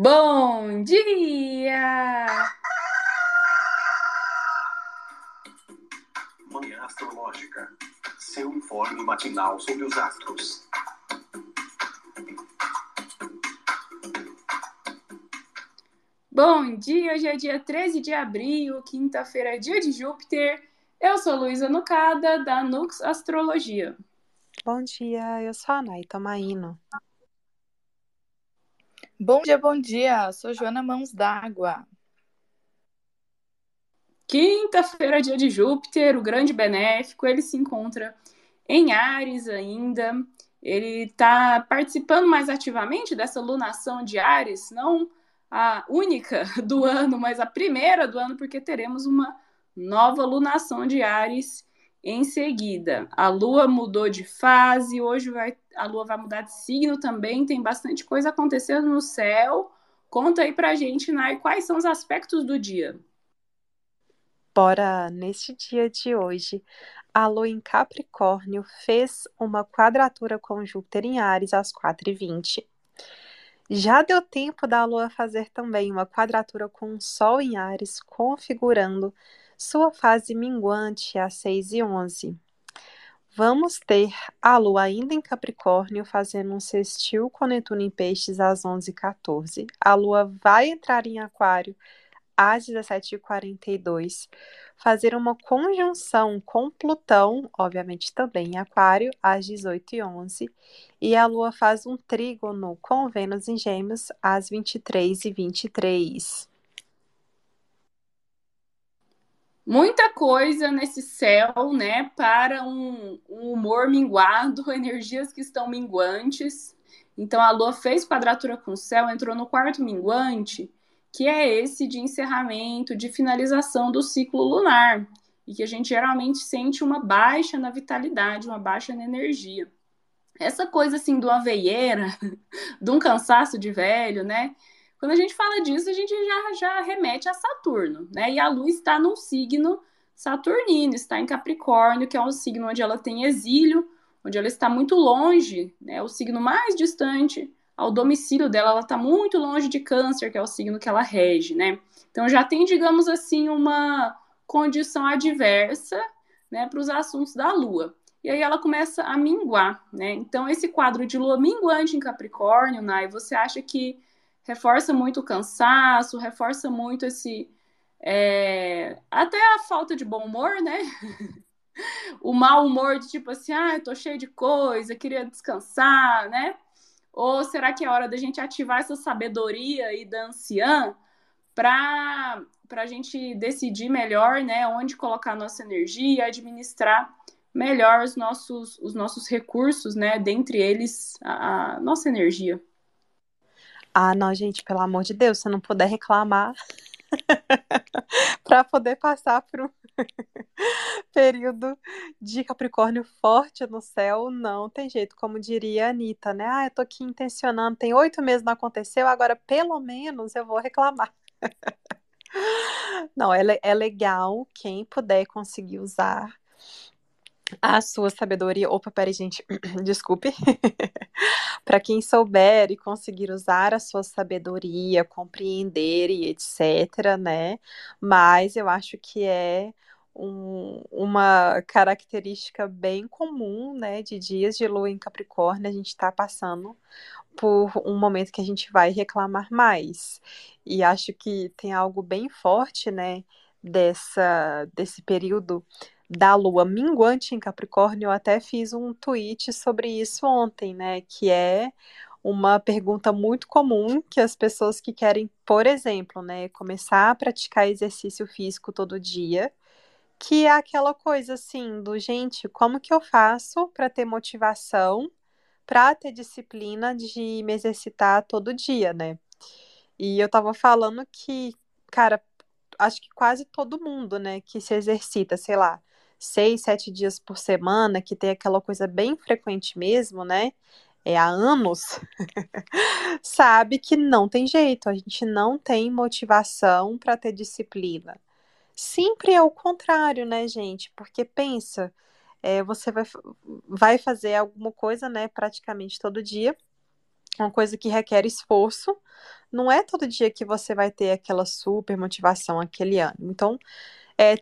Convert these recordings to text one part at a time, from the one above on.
Bom dia! Manhã Astrológica. Seu informe matinal sobre os astros. Bom dia, hoje é dia 13 de abril, quinta-feira é dia de Júpiter. Eu sou Luísa Nucada, da Nux Astrologia. Bom dia, eu sou a Nay Tomaino. Bom dia, bom dia. Sou Joana Mãos d'Água. Quinta-feira, dia de Júpiter, o grande benéfico, ele se encontra em Ares ainda. Ele está participando mais ativamente dessa lunação de Ares, não a única do ano, mas a primeira do ano, porque teremos uma nova lunação de Ares em seguida. A Lua mudou de fase, hoje vai, a Lua vai mudar de signo também, tem bastante coisa acontecendo no céu. Conta aí pra gente, Nai, quais são os aspectos do dia. Bora, neste dia de hoje, a Lua em Capricórnio fez uma quadratura com Júpiter em Ares às 4h20. Já deu tempo da Lua fazer também uma quadratura com o Sol em Ares, configurando sua fase minguante às 6 e 11. Vamos ter a Lua ainda em Capricórnio fazendo um sextil com Netuno em Peixes às 11 e 14. A Lua vai entrar em Aquário às 17h42, fazer uma conjunção com Plutão, obviamente também em Aquário, às 18h11, e a Lua faz um trígono com Vênus em Gêmeos às 23h23. Muita coisa nesse céu, né, para um, um, humor minguado, energias que estão minguantes. Então a Lua fez quadratura com o céu, entrou no quarto minguante, que é esse de encerramento, de finalização do ciclo lunar, e que a gente geralmente sente uma baixa na vitalidade, uma baixa na energia. Essa coisa assim uma veieira, de um cansaço de velho, né? Quando a gente fala disso, a gente já, já remete a Saturno, né? E a Lua está num signo saturnino, está em Capricórnio, que é um signo onde ela tem exílio, onde ela está muito longe, né? O signo mais distante ao domicílio dela, ela está muito longe de Câncer, que é o signo que ela rege, né? Então já tem, digamos assim, uma condição adversa, né, para os assuntos da Lua. E aí ela começa a minguar, né? Então esse quadro de Lua minguante em Capricórnio, Nai, você acha que reforça muito o cansaço, reforça muito esse. É, até a falta de bom humor, né? o mau humor de tipo assim, ah, tô cheio de coisa, queria descansar, né? Ou será que é hora da gente ativar essa sabedoria aí da anciã para a gente decidir melhor, né, onde colocar nossa energia, administrar melhor os nossos, os nossos recursos, né, dentre eles a, a nossa energia. Ah, não, gente, pelo amor de Deus, se não puder reclamar para poder passar por um período de Capricórnio forte no céu, não tem jeito, como diria a Anitta, né? Ah, eu tô aqui intencionando, tem oito meses não aconteceu, agora pelo menos eu vou reclamar. Não, é, é legal quem puder conseguir usar a sua sabedoria. Opa, peraí, gente, desculpe. Para quem souber e conseguir usar a sua sabedoria, compreender e etc., né? Mas eu acho que é um, uma característica bem comum, né, de dias de lua em Capricórnio, a gente está passando por um momento que a gente vai reclamar mais. E acho que tem algo bem forte, né, dessa, desse período da lua minguante em Capricórnio, eu até fiz um tweet sobre isso ontem, né? Que é uma pergunta muito comum que as pessoas que querem, por exemplo, né, começar a praticar exercício físico todo dia, que é aquela coisa assim, do gente, como que eu faço para ter motivação, para ter disciplina de me exercitar todo dia, né? E eu tava falando que, cara, acho que quase todo mundo, né, que se exercita, sei lá, seis, sete dias por semana, que tem aquela coisa bem frequente mesmo, né? É há anos, sabe que não tem jeito, a gente não tem motivação para ter disciplina. Sempre é o contrário, né, gente? Porque pensa, é, você vai, vai fazer alguma coisa, né, praticamente todo dia, uma coisa que requer esforço, não é todo dia que você vai ter aquela super motivação, aquele ânimo. Então, é,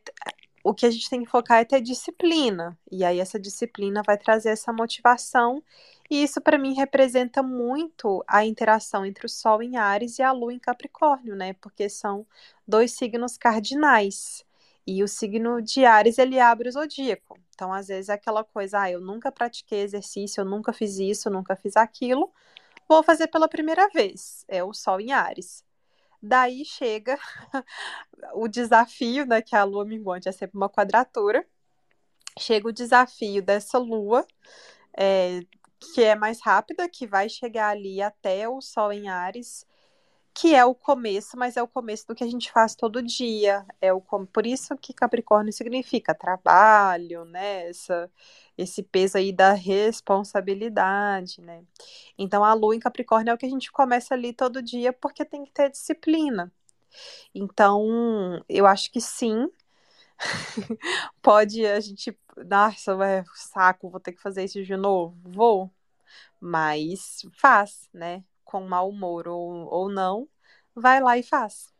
o que a gente tem que focar é ter disciplina. E aí essa disciplina vai trazer essa motivação. E isso para mim representa muito a interação entre o Sol em Ares e a Lua em Capricórnio, né? Porque são dois signos cardinais. E o signo de Ares, ele abre o zodíaco. Então, às vezes, é aquela coisa, ah, eu nunca pratiquei exercício, eu nunca fiz isso, eu nunca fiz aquilo, vou fazer pela primeira vez. É o Sol em Ares. Daí chega o desafio, né, que a lua minguante é sempre uma quadratura. Chega o desafio dessa lua, é, que é mais rápida, que vai chegar ali até o Sol em Ares que é o começo, mas é o começo do que a gente faz todo dia. É o por isso que Capricórnio significa trabalho, né? Essa, esse peso aí da responsabilidade, né? Então a lua em Capricórnio é o que a gente começa ali todo dia porque tem que ter disciplina. Então, eu acho que sim. Pode a gente, nossa, saco, vou ter que fazer isso de novo. Vou. Mas faz, né? Com mau humor ou, ou não, vai lá e faz.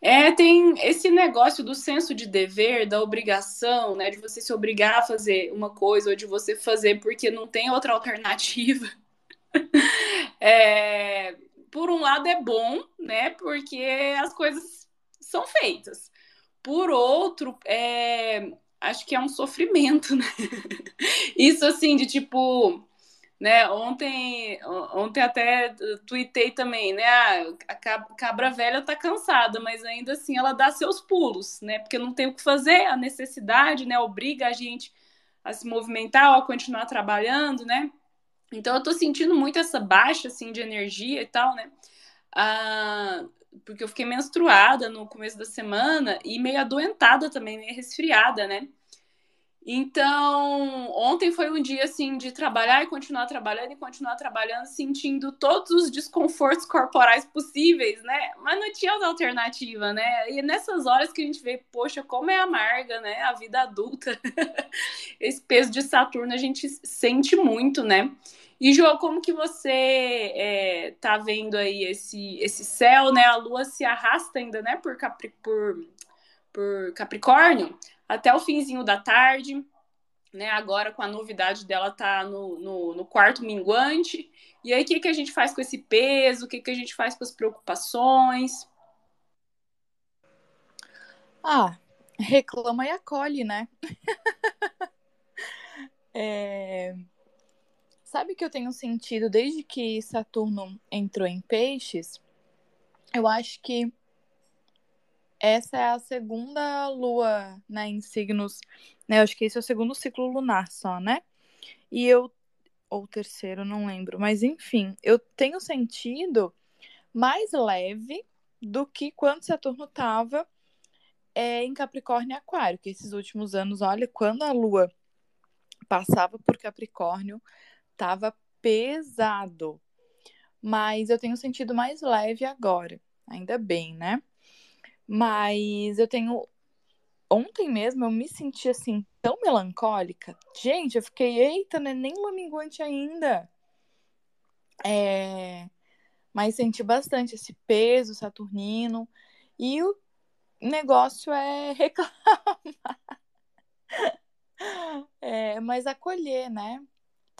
É, tem esse negócio do senso de dever, da obrigação, né? De você se obrigar a fazer uma coisa ou de você fazer porque não tem outra alternativa. é, por um lado é bom, né? Porque as coisas são feitas. Por outro, é, acho que é um sofrimento, né? Isso assim, de tipo, né? Ontem, ontem até tuitei também, né? Ah, a cabra velha tá cansada, mas ainda assim ela dá seus pulos, né? Porque não tem o que fazer, a necessidade, né? Obriga a gente a se movimentar a continuar trabalhando, né? Então eu tô sentindo muito essa baixa assim de energia e tal, né? Ah, porque eu fiquei menstruada no começo da semana e meio adoentada também, meio resfriada, né? Então, ontem foi um dia assim de trabalhar e continuar trabalhando e continuar trabalhando, sentindo todos os desconfortos corporais possíveis, né? Mas não tinha alternativa, né? E nessas horas que a gente vê, poxa, como é amarga, né? A vida adulta. Esse peso de Saturno a gente sente muito, né? E, João, como que você é, tá vendo aí esse, esse céu, né? A lua se arrasta ainda, né? Por, Capri, por, por Capricórnio até o finzinho da tarde. Né, agora com a novidade dela tá no, no, no quarto minguante. E aí, o que, que a gente faz com esse peso? O que, que a gente faz com as preocupações? Ah, reclama e acolhe, né? é... Sabe que eu tenho sentido desde que Saturno entrou em peixes? Eu acho que essa é a segunda lua, né, em signos, né? Eu acho que esse é o segundo ciclo lunar só, né? E eu ou terceiro, não lembro, mas enfim, eu tenho sentido mais leve do que quando Saturno estava é, em Capricórnio e Aquário, que esses últimos anos, olha, quando a lua passava por Capricórnio, tava pesado. Mas eu tenho sentido mais leve agora, ainda bem, né? Mas eu tenho. Ontem mesmo eu me senti assim, tão melancólica. Gente, eu fiquei, eita, não é nem uma minguante ainda. É... Mas senti bastante esse peso saturnino. E o negócio é reclamar. É, mas acolher, né?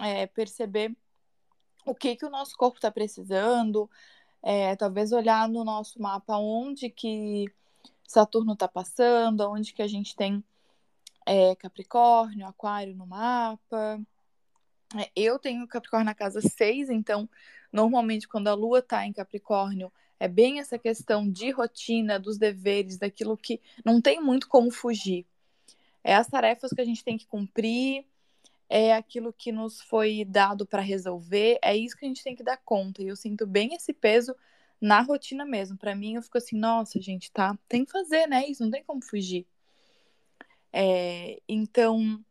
É, perceber o que, que o nosso corpo está precisando, é, talvez olhar no nosso mapa onde que Saturno está passando, onde que a gente tem é, Capricórnio, Aquário no mapa. É, eu tenho Capricórnio na casa 6, então normalmente quando a Lua está em Capricórnio é bem essa questão de rotina, dos deveres, daquilo que não tem muito como fugir. É as tarefas que a gente tem que cumprir, é aquilo que nos foi dado para resolver, é isso que a gente tem que dar conta. E eu sinto bem esse peso na rotina mesmo. Para mim, eu fico assim, nossa, gente, tá, tem que fazer, né? Isso não tem como fugir. É, então,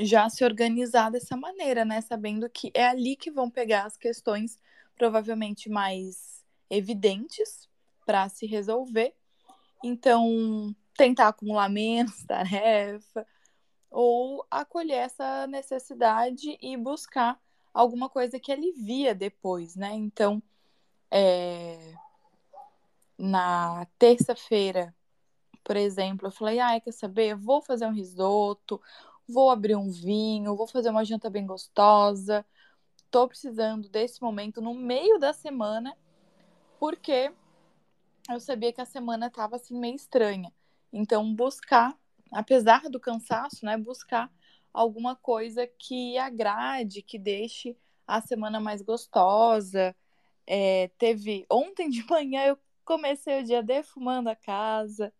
já se organizar dessa maneira, né? Sabendo que é ali que vão pegar as questões provavelmente mais evidentes para se resolver. Então, tentar acumular menos tarefa, ou acolher essa necessidade e buscar alguma coisa que alivia depois, né? Então, é... na terça-feira, por exemplo, eu falei, ah, quer saber? Eu vou fazer um risoto, vou abrir um vinho, vou fazer uma janta bem gostosa. Tô precisando desse momento no meio da semana, porque eu sabia que a semana tava assim meio estranha. Então, buscar, apesar do cansaço, né, buscar alguma coisa que agrade, que deixe a semana mais gostosa. É, teve ontem de manhã eu comecei o dia defumando a casa,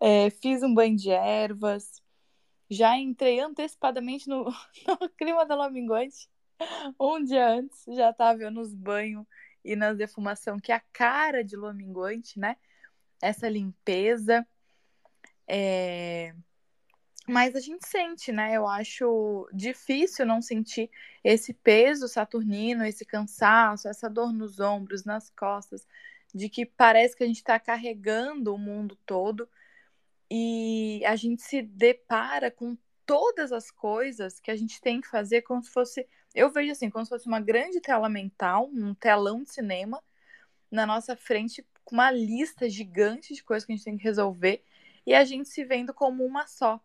é, fiz um banho de ervas, já entrei antecipadamente no, no clima da Laminguante. Um dia antes, já estava nos banhos e na defumação, que é a cara de lua minguante, né? Essa limpeza. É... Mas a gente sente, né? Eu acho difícil não sentir esse peso saturnino, esse cansaço, essa dor nos ombros, nas costas, de que parece que a gente está carregando o mundo todo e a gente se depara com todas as coisas que a gente tem que fazer como se fosse. Eu vejo assim, como se fosse uma grande tela mental, um telão de cinema na nossa frente, com uma lista gigante de coisas que a gente tem que resolver, e a gente se vendo como uma só,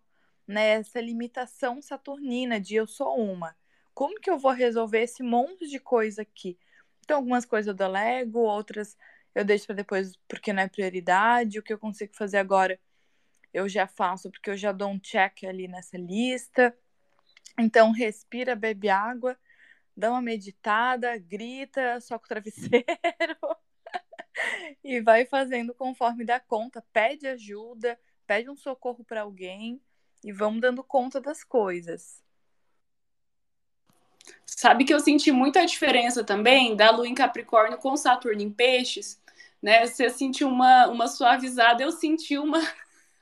né? Essa limitação saturnina de eu sou uma. Como que eu vou resolver esse monte de coisa aqui? Então, algumas coisas eu delego, outras eu deixo para depois porque não é prioridade. O que eu consigo fazer agora eu já faço porque eu já dou um check ali nessa lista. Então, respira, bebe água, dá uma meditada, grita, soca o travesseiro e vai fazendo conforme dá conta. Pede ajuda, pede um socorro para alguém e vamos dando conta das coisas. Sabe que eu senti muita diferença também da Lua em Capricórnio com Saturno em Peixes, né? Você sentiu uma, uma suavizada, eu senti uma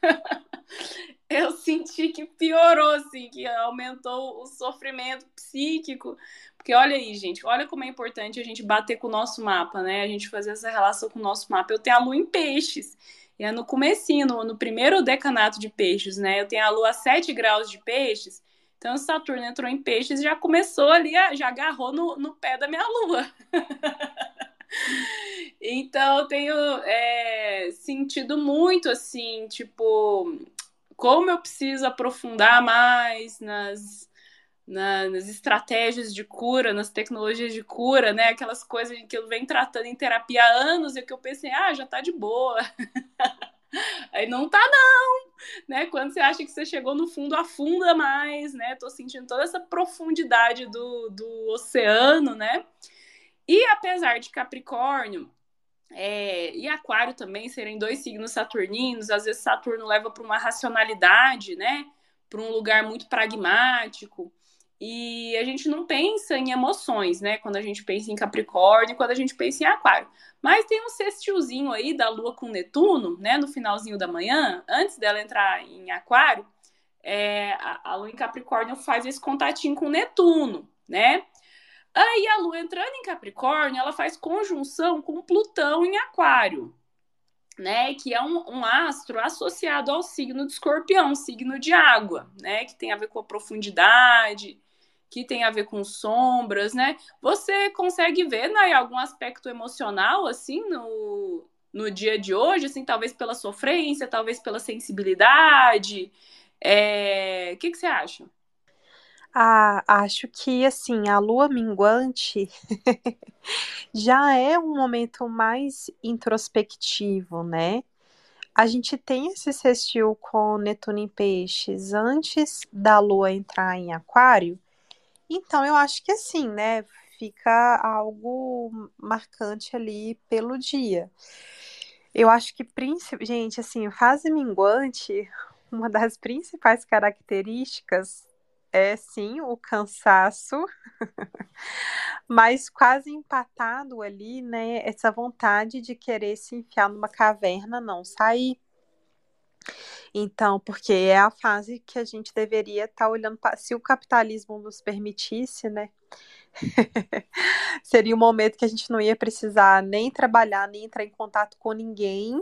eu senti que piorou, assim, que aumentou o sofrimento psíquico. Porque olha aí, gente, olha como é importante a gente bater com o nosso mapa, né? A gente fazer essa relação com o nosso mapa. Eu tenho a lua em peixes. E é no comecinho, no, no primeiro decanato de peixes, né? Eu tenho a lua a 7 graus de peixes. Então, Saturno entrou em peixes e já começou ali, já agarrou no, no pé da minha lua. Então, eu tenho é, sentido muito, assim, tipo, como eu preciso aprofundar mais nas, na, nas estratégias de cura, nas tecnologias de cura, né? Aquelas coisas que eu venho tratando em terapia há anos e que eu pensei, ah, já tá de boa. Aí não tá, não, né? Quando você acha que você chegou no fundo, afunda mais, né? Tô sentindo toda essa profundidade do, do oceano, né? E apesar de Capricórnio é, e Aquário também serem dois signos saturninos, às vezes Saturno leva para uma racionalidade, né? Para um lugar muito pragmático. E a gente não pensa em emoções, né? Quando a gente pensa em Capricórnio, quando a gente pensa em Aquário. Mas tem um sextilzinho aí da Lua com Netuno, né? No finalzinho da manhã, antes dela entrar em Aquário, é, a, Lua em Capricórnio faz esse contatinho com Netuno, né? Aí a Lua entrando em Capricórnio, ela faz conjunção com Plutão em Aquário, né? Que é um, um, astro associado ao signo de Escorpião, signo de água, né? Que tem a ver com a profundidade, que tem a ver com sombras, né? Você consegue ver, né, algum aspecto emocional assim no, no dia de hoje, assim, talvez pela sofrência, talvez pela sensibilidade. É... O que, que você acha? Ah, acho que assim, a lua minguante já é um momento mais introspectivo, né? A gente tem esse sextil com Netuno em Peixes antes da lua entrar em Aquário, então eu acho que assim, né? Fica algo marcante ali pelo dia. Eu acho que, gente, assim, fase minguante, uma das principais características é sim o cansaço, mas quase empatado ali, né? Essa vontade de querer se enfiar numa caverna, não sair. Então, porque é a fase que a gente deveria estar tá olhando para. Se o capitalismo nos permitisse, né? Seria um momento que a gente não ia precisar nem trabalhar, nem entrar em contato com ninguém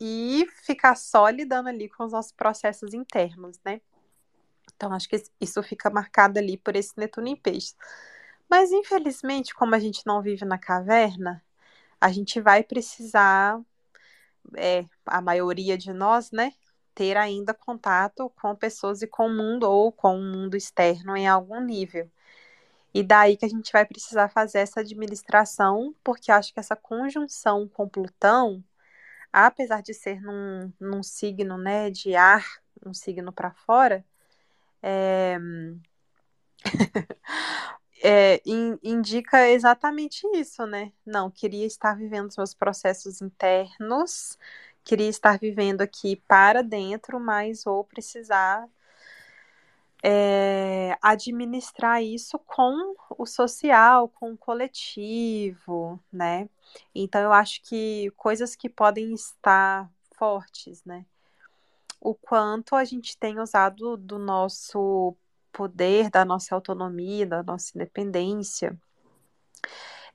e ficar só lidando ali com os nossos processos internos, né? Então, acho que isso fica marcado ali por esse Netuno em peixes. Mas infelizmente, como a gente não vive na caverna, a gente vai precisar, é, a maioria de nós, né, ter ainda contato com pessoas e com o mundo ou com o mundo externo em algum nível. E daí que a gente vai precisar fazer essa administração, porque acho que essa conjunção com Plutão, apesar de ser num, num signo né, de ar, um signo para fora, é... é, in, indica exatamente isso, né? Não, queria estar vivendo os meus processos internos, queria estar vivendo aqui para dentro, mas vou precisar é, administrar isso com o social, com o coletivo, né? Então eu acho que coisas que podem estar fortes, né? O quanto a gente tem usado do nosso poder, da nossa autonomia, da nossa independência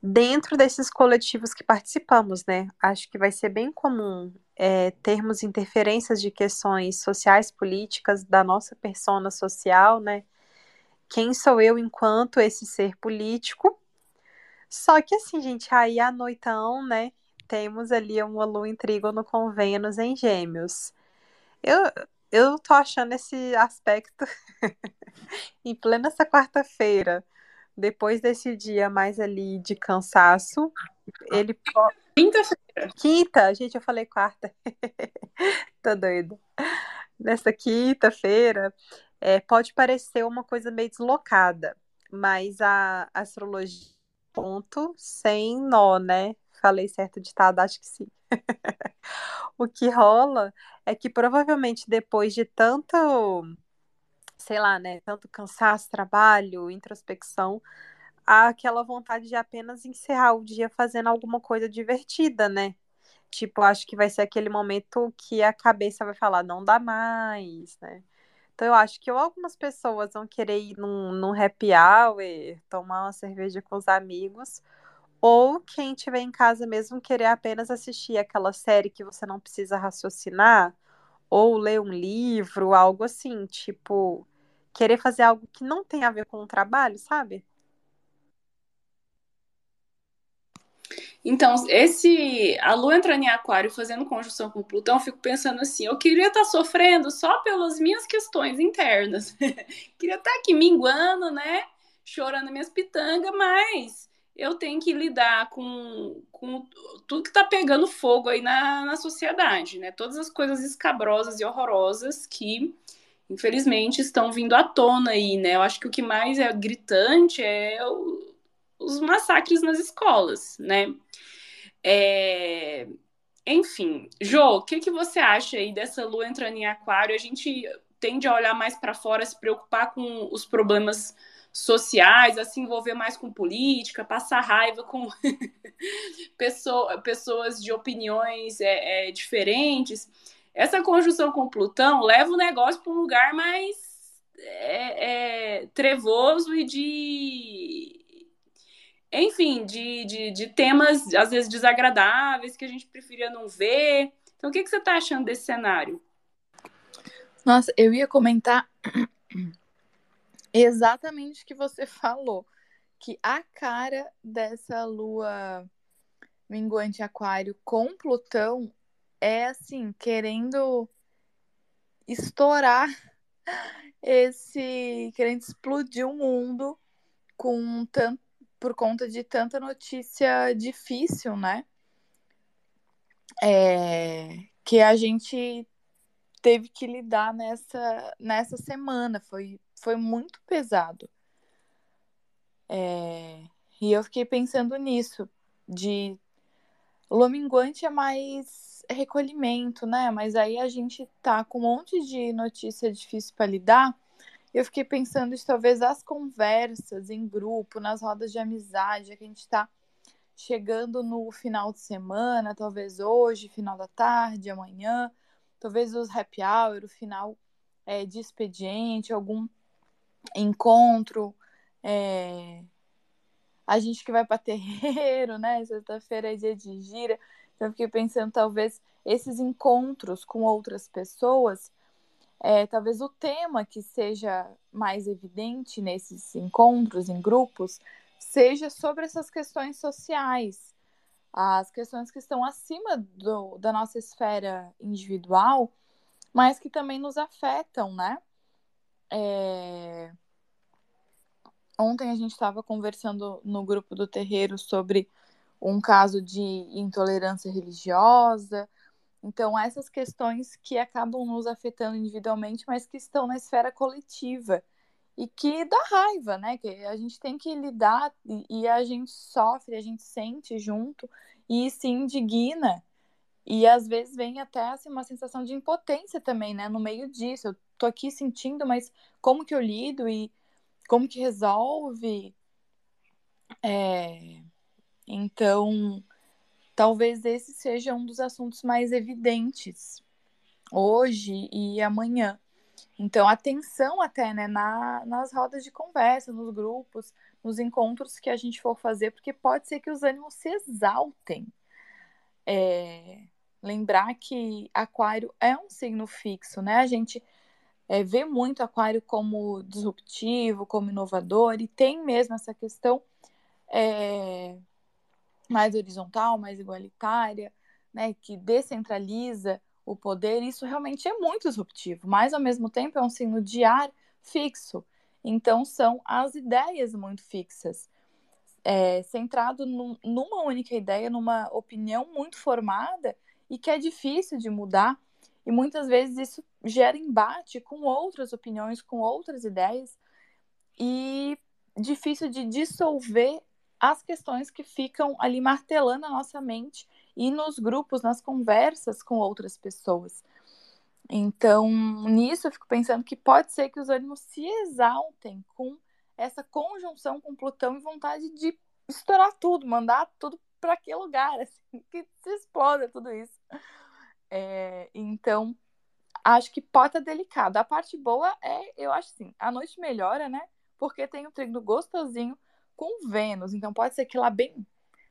dentro desses coletivos que participamos, né? Acho que vai ser bem comum é, termos interferências de questões sociais, políticas, da nossa persona social, né? Quem sou eu enquanto esse ser político? Só que assim, gente, aí à noitão, né? Temos ali uma lua em trígono com Vênus em gêmeos. Eu, eu tô achando esse aspecto em plena essa quarta-feira depois desse dia mais ali de cansaço, ele Quinta-feira. Quinta, gente, eu falei quarta. Tô doida. Nessa quinta-feira, é, pode parecer uma coisa meio deslocada, mas a astrologia ponto sem nó, né? Falei certo ditado, acho que sim. o que rola é que provavelmente depois de tanto sei lá, né, tanto cansaço, trabalho, introspecção, aquela vontade de apenas encerrar o dia fazendo alguma coisa divertida, né? Tipo, acho que vai ser aquele momento que a cabeça vai falar, não dá mais, né? Então eu acho que algumas pessoas vão querer ir num, num happy hour, tomar uma cerveja com os amigos, ou quem estiver em casa mesmo querer apenas assistir aquela série que você não precisa raciocinar, ou ler um livro, algo assim, tipo, querer fazer algo que não tem a ver com o trabalho, sabe? Então, esse a Lua entrando em Aquário fazendo conjunção com Plutão, eu fico pensando assim, eu queria estar tá sofrendo só pelas minhas questões internas. queria estar tá aqui minguando, né? Chorando minhas pitangas, mas eu tenho que lidar com, com tudo que está pegando fogo aí na, na sociedade, né? Todas as coisas escabrosas e horrorosas que infelizmente, estão vindo à tona aí, né? Eu acho que o que mais é gritante é o, os massacres nas escolas, né? É... Enfim, Jo, o que, que você acha aí dessa lua entrando em aquário? A gente tende a olhar mais para fora, se preocupar com os problemas sociais, a se envolver mais com política, passar raiva com pessoas de opiniões é, é, diferentes. Essa conjunção com Plutão leva o negócio para um lugar mais é, é, trevoso e de. Enfim, de, de, de, temas às vezes desagradáveis que a gente preferia não ver. Então, o que, que você está achando desse cenário? Nossa, eu ia comentar exatamente o que você falou. Que a cara dessa lua minguante aquário com Plutão é assim, querendo estourar esse. querendo explodir o mundo com por conta de tanta notícia difícil, né? É, que a gente teve que lidar nessa, nessa semana. Foi, foi muito pesado. É, e eu fiquei pensando nisso, de Lominguante é mais recolhimento, né? Mas aí a gente tá com um monte de notícia difícil para lidar. Eu fiquei pensando isso, talvez as conversas em grupo, nas rodas de amizade, que a gente tá chegando no final de semana, talvez hoje, final da tarde, amanhã, talvez os happy hour, o final é, de expediente, algum encontro, é... a gente que vai para terreiro, né? Sexta-feira é dia de gira. Então, eu fiquei pensando, talvez, esses encontros com outras pessoas, é, talvez o tema que seja mais evidente nesses encontros em grupos seja sobre essas questões sociais, as questões que estão acima do, da nossa esfera individual, mas que também nos afetam, né? É... Ontem a gente estava conversando no grupo do terreiro sobre um caso de intolerância religiosa. Então, essas questões que acabam nos afetando individualmente, mas que estão na esfera coletiva e que dá raiva, né? Que a gente tem que lidar e, a gente sofre, a gente sente junto e se indigna. E às vezes vem até assim, uma sensação de impotência também, né? No meio disso. Eu tô aqui sentindo, mas como que eu lido e como que resolve? É... Então, talvez esse seja um dos assuntos mais evidentes hoje e amanhã. Então, atenção até né, na, nas rodas de conversa, nos grupos, nos encontros que a gente for fazer, porque pode ser que os ânimos se exaltem. É, lembrar que Aquário é um signo fixo, né? A gente é, vê muito Aquário como disruptivo, como inovador, e tem mesmo essa questão é, mais horizontal, mais igualitária, né, que descentraliza o poder, isso realmente é muito disruptivo, mas ao mesmo tempo é um signo de ar fixo. Então são as ideias muito fixas, é, centrado num, numa única ideia, numa opinião muito formada e que é difícil de mudar. E muitas vezes isso gera embate com outras opiniões, com outras ideias, e difícil de dissolver as questões que ficam ali martelando a nossa mente e nos grupos, nas conversas com outras pessoas. Então, nisso eu fico pensando que pode ser que os ânimos se exaltem com essa conjunção com Plutão e vontade de estourar tudo, mandar tudo para aquele lugar, assim, que se exploda tudo isso. É, então, acho que pode estar delicado. A parte boa é, eu acho assim, a noite melhora, né? Porque tem um trigo gostosinho com Vênus. Então pode ser que lá bem,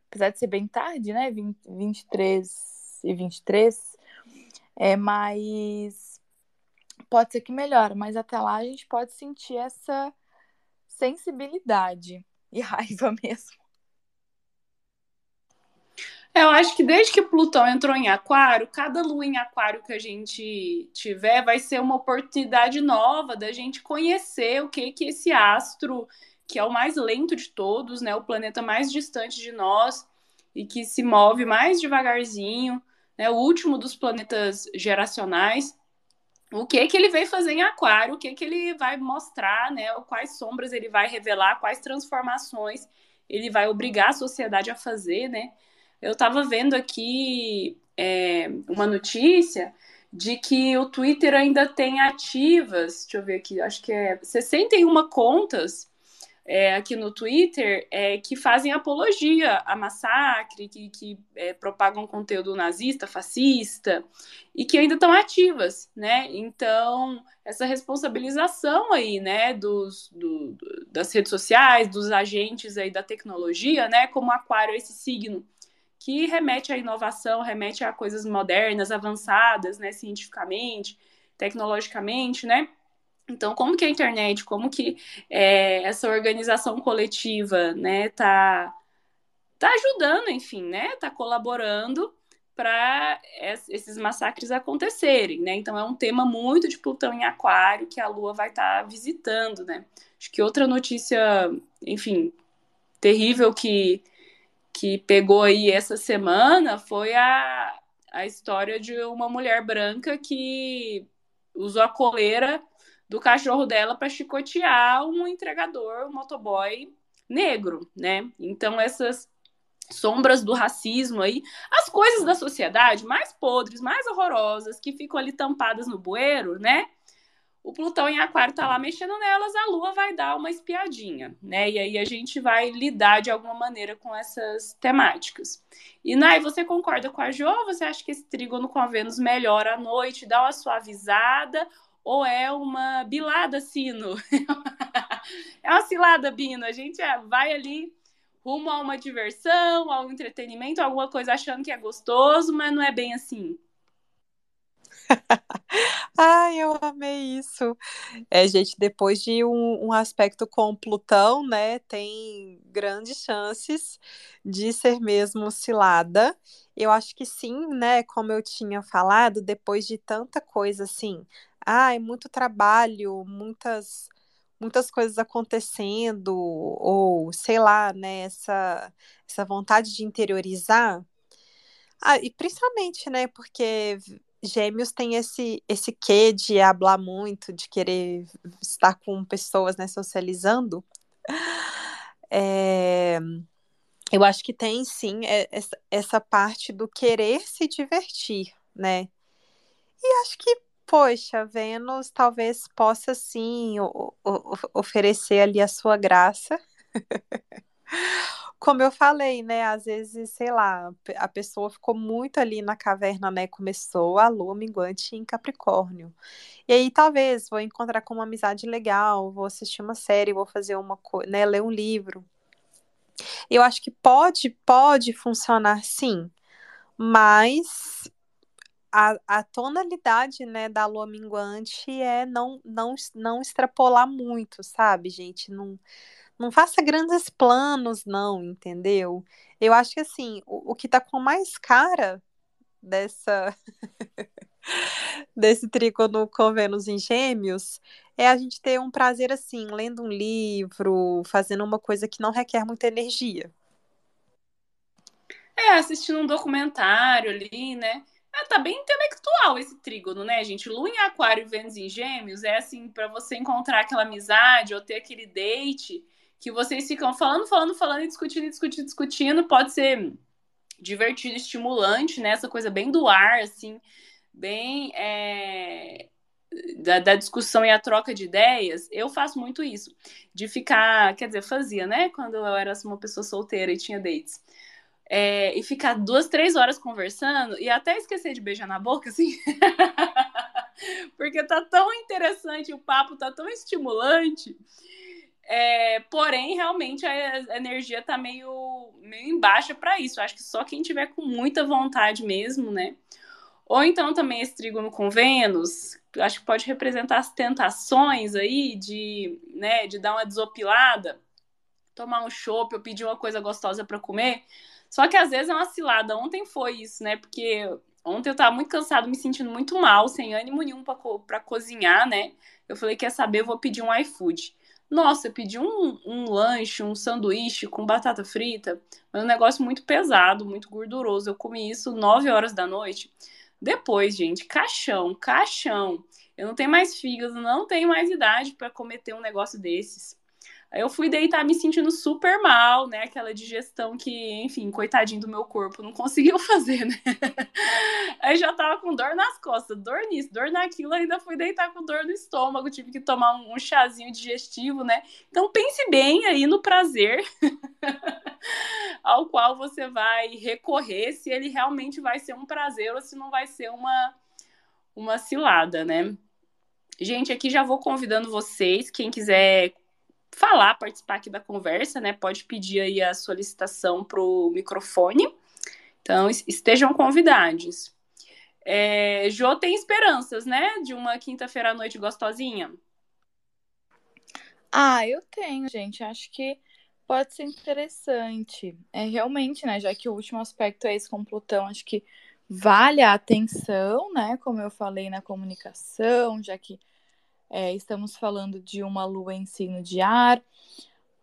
apesar de ser bem tarde, né? 20, 23 e 23, é mais. Pode ser que melhore, mas até lá a gente pode sentir essa sensibilidade e raiva mesmo. Eu acho que desde que Plutão entrou em Aquário, cada lua em Aquário que a gente tiver vai ser uma oportunidade nova da gente conhecer o que que esse astro que é o mais lento de todos, né? O planeta mais distante de nós e que se move mais devagarzinho, né? O último dos planetas geracionais. O que que ele veio fazer em Aquário? O que que ele vai mostrar, né? Quais sombras ele vai revelar? Quais transformações ele vai obrigar a sociedade a fazer, né? Eu estava vendo aqui é, uma notícia de que o Twitter ainda tem ativas, deixa eu ver aqui, acho que é 61 contas é, aqui no Twitter é, que fazem apologia a massacre, que, que é, propagam conteúdo nazista, fascista, e que ainda estão ativas, né? Então, essa responsabilização aí, né, dos, do, das redes sociais, dos agentes aí da tecnologia, né, como aquário, esse signo, que remete à inovação, remete a coisas modernas, avançadas, né, cientificamente, tecnologicamente, né? Então, como que a internet, como que é, essa organização coletiva, né, tá, tá ajudando, enfim, né, tá colaborando para esses massacres acontecerem, né? Então é um tema muito de Plutão em Aquário que a Lua vai estar tá visitando, né? Acho que outra notícia, enfim, terrível que que pegou aí essa semana foi a, a história de uma mulher branca que usou a coleira do cachorro dela para chicotear um entregador, um motoboy negro, né? Então essas sombras do racismo aí, as coisas da sociedade mais podres, mais horrorosas, que ficam ali tampadas no bueiro, né? O Plutão em Aquário tá lá mexendo nelas, a Lua vai dar uma espiadinha, né? E aí a gente vai lidar de alguma maneira com essas temáticas. E Nai, você concorda com a Jo? Você acha que esse trígono com a Vênus melhora à noite, dá uma suavizada? Ou é uma bilada sino? é uma cilada bino. A gente é, vai ali rumo a uma diversão, a um entretenimento, alguma coisa achando que é gostoso, mas não é bem assim. Ai, eu amei isso. É, gente, depois de um, um aspecto com Plutão, né, tem grandes chances de ser mesmo cilada. Eu acho que sim, né, como eu tinha falado, depois de tanta coisa assim, ai, muito trabalho, muitas muitas coisas acontecendo, ou sei lá, né, essa, essa vontade de interiorizar. Ah, e principalmente, né, porque Gêmeos tem esse, esse quê de hablar muito, de querer estar com pessoas, né, socializando. É, eu acho que tem sim é, essa parte do querer se divertir, né? E acho que, poxa, Vênus talvez possa sim o, o, oferecer ali a sua graça. Como eu falei, né? Às vezes, sei lá, a pessoa ficou muito ali na caverna, né? Começou a lua minguante em Capricórnio. E aí, talvez, vou encontrar com uma amizade legal, vou assistir uma série, vou fazer uma coisa, né? Ler um livro. Eu acho que pode, pode funcionar sim, mas a, a tonalidade, né, da lua minguante é não, não, não extrapolar muito, sabe, gente? Não não faça grandes planos, não, entendeu? Eu acho que assim, o, o que tá com mais cara dessa desse trígono com Vênus em Gêmeos é a gente ter um prazer assim, lendo um livro, fazendo uma coisa que não requer muita energia. É, assistindo um documentário ali, né? É, tá bem intelectual esse trígono, né, gente? Lua em Aquário Vênus em Gêmeos é assim, para você encontrar aquela amizade ou ter aquele date que vocês ficam falando, falando, falando e discutindo, discutindo, discutindo. Pode ser divertido, estimulante, né? Essa coisa bem do ar, assim, bem é, da, da, discussão e a troca de ideias. Eu faço muito isso, de ficar, quer dizer, fazia, né? Quando eu era uma pessoa solteira e tinha dates. É, e ficar duas, três horas conversando e até esquecer de beijar na boca, assim. Porque tá tão interessante, o papo tá tão estimulante é, porém, realmente a energia tá meio, meio em baixa para isso. Acho que só quem tiver com muita vontade mesmo, né? Ou então também esse trígono com Vênus, acho que pode representar as tentações aí de, né, de dar uma desopilada, tomar um chopp ou pedir uma coisa gostosa para comer. Só que às vezes é uma cilada. Ontem foi isso, né? Porque ontem eu tava muito cansado, me sentindo muito mal, sem ânimo nenhum para cozinhar, né? Eu falei, quer saber, eu vou pedir um iFood. Nossa, eu pedi um, um lanche, um sanduíche com batata frita, mas um negócio muito pesado, muito gorduroso. Eu comi isso 9 horas da noite. Depois, gente, caixão, caixão. Eu não tenho mais fígado, não tenho mais idade para cometer um negócio desses. Eu fui deitar me sentindo super mal, né? Aquela digestão que, enfim, coitadinho do meu corpo, não conseguiu fazer, né? Aí já tava com dor nas costas, dor nisso, dor naquilo, ainda fui deitar com dor no estômago, tive que tomar um, chazinho digestivo, né? Então pense bem aí no prazer ao qual você vai recorrer, se ele realmente vai ser um prazer ou se não vai ser uma, uma cilada, né? Gente, aqui já vou convidando vocês, quem quiser falar, participar aqui da conversa, né? Pode pedir aí a solicitação para o microfone. Então, estejam convidados. É, Jô tem esperanças, né? De uma quinta-feira à noite gostosinha. Ah, eu tenho, gente. Acho que pode ser interessante. É realmente, né? Já que o último aspecto é esse com Plutão, acho que vale a atenção, né? Como eu falei na comunicação, já que é, estamos falando de uma lua em signo de ar,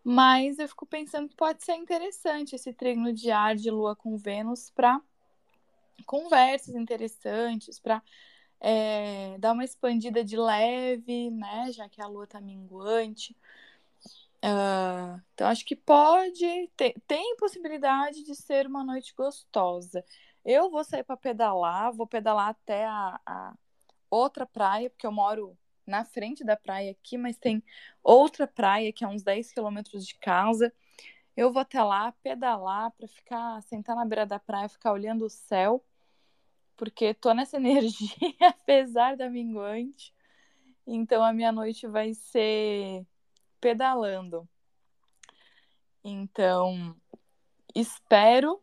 mas eu fico pensando que pode ser interessante esse treino de ar de lua com Vênus para conversas interessantes, para é, dar uma expandida de leve, né? Já que a lua está minguante. Uh, então, acho que pode, ter, tem possibilidade de ser uma noite gostosa. Eu vou sair para pedalar, vou pedalar até a, a outra praia, porque eu moro na frente da praia aqui, mas tem outra praia que é uns 10 quilômetros de casa. Eu vou até lá pedalar para ficar, sentar na beira da praia, ficar olhando o céu, porque tô nessa energia, apesar da minguante. Então a minha noite vai ser pedalando. Então, espero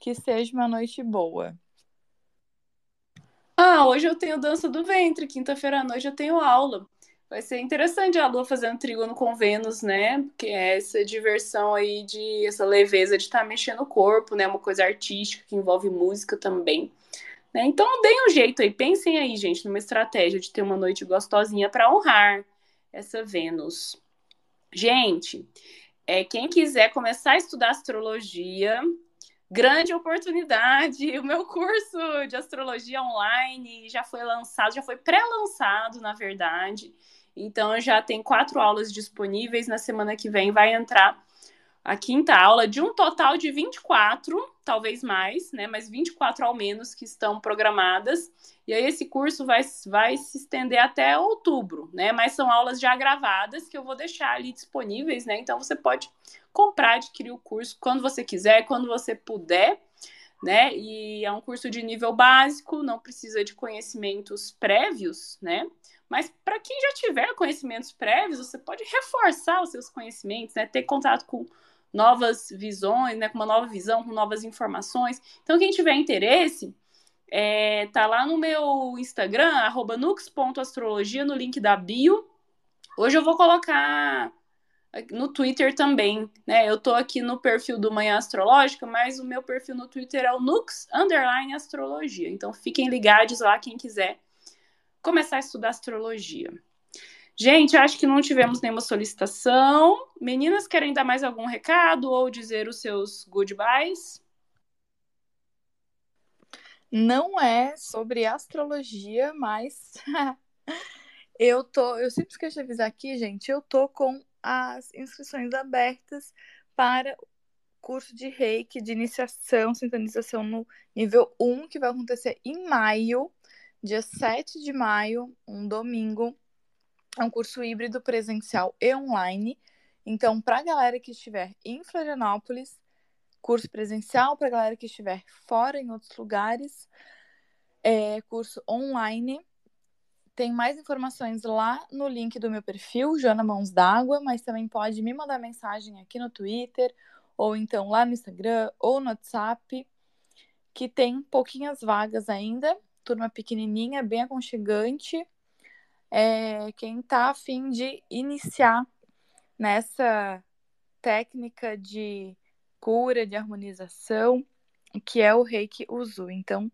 que seja uma noite boa. Ah, hoje eu tenho dança do ventre, quinta-feira à noite eu tenho aula. Vai ser interessante a Lua fazendo trígono com Vênus, né? Porque é essa diversão aí de essa leveza de estar tá mexendo o corpo, né? Uma coisa artística que envolve música também. Né? Então deem um jeito aí, pensem aí, gente, numa estratégia de ter uma noite gostosinha para honrar essa Vênus. Gente, é, quem quiser começar a estudar astrologia, grande oportunidade. O meu curso de astrologia online já foi lançado, já foi pré-lançado, na verdade. Então já tem quatro aulas disponíveis. Na semana que vem vai entrar a quinta aula de um total de 24, talvez mais, né? Mas 24 ao menos que estão programadas. E aí esse curso vai, vai se estender até outubro, né? Mas são aulas já gravadas que eu vou deixar ali disponíveis, né? Então você pode comprar, adquirir o curso quando você quiser, quando você puder, né? E é um curso de nível básico, não precisa de conhecimentos prévios, né? Mas para quem já tiver conhecimentos prévios, você pode reforçar os seus conhecimentos, né? Ter contato com novas visões, né, com uma nova visão, com novas informações. Então, quem tiver interesse, é, tá lá no meu Instagram, nux.astrologia, no link da bio. Hoje eu vou colocar no Twitter também, né? Eu tô aqui no perfil do Manhã Astrológica, mas o meu perfil no Twitter é o Nux Underline Astrologia. Então fiquem ligados lá quem quiser começar a estudar astrologia. Gente, acho que não tivemos nenhuma solicitação. Meninas, querem dar mais algum recado ou dizer os seus goodbyes? Não é sobre astrologia, mas eu tô, eu sempre esqueço de avisar aqui, gente, eu tô com as inscrições abertas para curso de Reiki de iniciação, sintonização no nível 1, que vai acontecer em maio, dia 7 de maio, um domingo é um curso híbrido presencial e online. Então, para a galera que estiver em Florianópolis, curso presencial, para a galera que estiver fora em outros lugares, é curso online. Tem mais informações lá no link do meu perfil, Joana Mãos d'Água, mas também pode me mandar mensagem aqui no Twitter, ou então lá no Instagram, ou no WhatsApp, que tem pouquinhas vagas ainda, turma pequenininha, bem aconchegante é, quem está a fim de iniciar nessa técnica de cura, de harmonização, que é o Reiki Uzu. Então,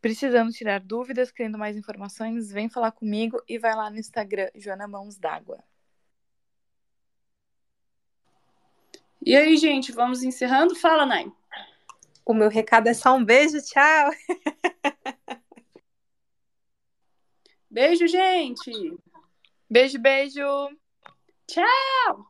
precisando tirar dúvidas, querendo mais informações, vem falar comigo e vai lá no Instagram, Joana Mãos d'Água. E aí, gente, vamos encerrando? Fala, Nai. O meu recado é só um beijo, tchau. Beijo, gente. Beijo, beijo. Tchau.